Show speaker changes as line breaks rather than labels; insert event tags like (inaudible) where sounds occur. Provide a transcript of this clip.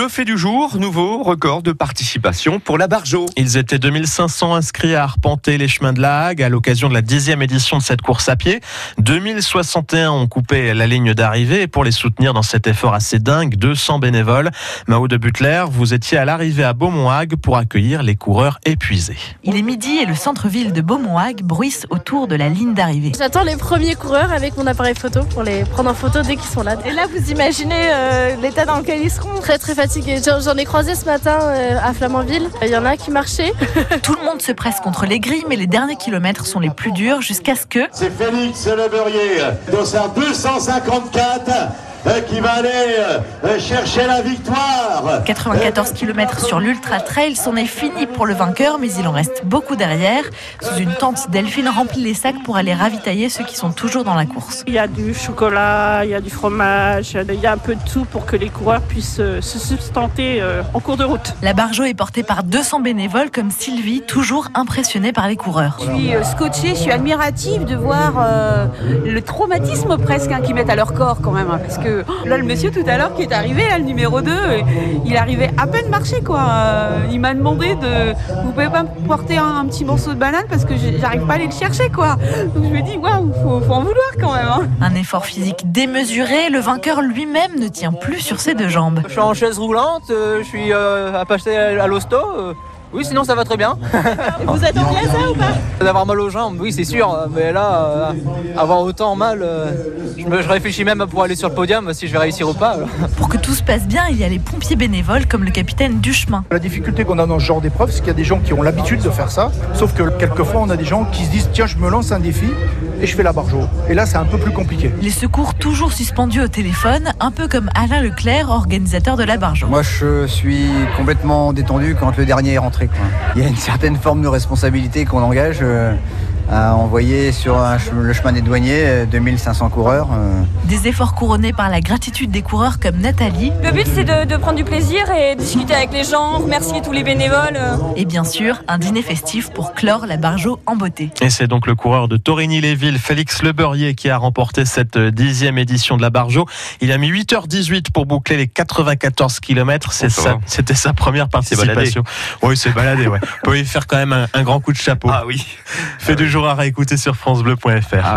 Le fait du jour, nouveau record de participation pour la Barjo.
Ils étaient 2500 inscrits à arpenter les chemins de la Hague à l'occasion de la dixième édition de cette course à pied. 2061 ont coupé la ligne d'arrivée et pour les soutenir dans cet effort assez dingue, 200 bénévoles. Mao de Butler, vous étiez à l'arrivée à Beaumont-Hague pour accueillir les coureurs épuisés.
Il est midi et le centre-ville de Beaumont-Hague bruisse autour de la ligne d'arrivée.
J'attends les premiers coureurs avec mon appareil photo pour les prendre en photo dès qu'ils sont là.
Et là, vous imaginez euh, l'état dans lequel ils seront
Très très fatigué. J'en ai croisé ce matin euh, à Flamanville. Il y en a qui marchaient. (laughs)
Tout le monde se presse contre les grilles, mais les derniers kilomètres sont les plus durs jusqu'à ce que.
C'est Félix Le Beurrier, dossard 254 euh, qui va aller euh, chercher la victoire.
94 km sur l'Ultra Trail, c'en est fini pour le vainqueur, mais il en reste beaucoup derrière. Sous une tente, Delphine remplit les sacs pour aller ravitailler ceux qui sont toujours dans la course.
Il y a du chocolat, il y a du fromage, il y a un peu de tout pour que les coureurs puissent euh, se substanter en cours de route.
La Barjo est portée par 200 bénévoles comme Sylvie, toujours impressionnée par les coureurs.
Je suis scotchée, je suis admirative de voir euh, le traumatisme presque hein, qu'ils mettent à leur corps quand même. Hein, parce que là, le monsieur tout à l'heure qui est arrivé, là, le numéro 2, il arrivait à peine marcher quoi. Euh, il m'a demandé de. Vous pouvez pas me porter un, un, petit morceau de banane parce que j'arrive pas à aller le chercher quoi. Donc je me dis, waouh, faut, faut en vouloir quand même. Hein.
Un effort physique démesuré, le vainqueur lui-même ne tient plus sur ses deux jambes.
Je suis en chaise roulante, euh, je suis euh, à passer à l'hosto. Oui, sinon ça va très bien.
vous êtes en à ça ou pas
D'avoir mal aux jambes, oui, c'est sûr. Mais là, euh, avoir autant mal, euh, je, me, je, réfléchis même pour aller sur le podium si je vais réussir ou pas.
Pour que tout se passe bien, il y a les pompiers bénévoles comme le capitaine Duchemin.
La difficulté qu'on a dans ce genre d'épreuve, c'est qu'il y a des gens qui ont l'habitude de faire ça. Sauf que quelquefois, on a des gens qui se disent tiens, je me lance un défi et je fais la barjo. Et là, c'est un peu plus compliqué.
Les secours toujours suspendus au téléphone, un peu comme Alain Leclerc, organisateur de la barjo.
Moi, je suis complètement détendu quand le dernier est rentré. Il y a une certaine forme de responsabilité qu'on engage. Euh, à envoyer sur un, le chemin des douaniers 2500 coureurs. Euh.
Des efforts couronnés par la gratitude des coureurs comme Nathalie.
Le but c'est de, de, prendre du plaisir et discuter avec les gens, remercier tous les bénévoles.
Et bien sûr, un dîner festif pour clore la Barjo en beauté.
Et c'est donc le coureur de Torigny-les-Villes, Félix Lebeurrier, qui a remporté cette dixième édition de la Barjo. Il a mis 8h18 pour boucler les 94 km. C'était sa première participation. Oui, c'est baladé, ouais. (laughs) Vous pouvez faire quand même un, un, grand coup de chapeau.
Ah oui.
Fait ah, du jour à réécouter sur FranceBleu.fr.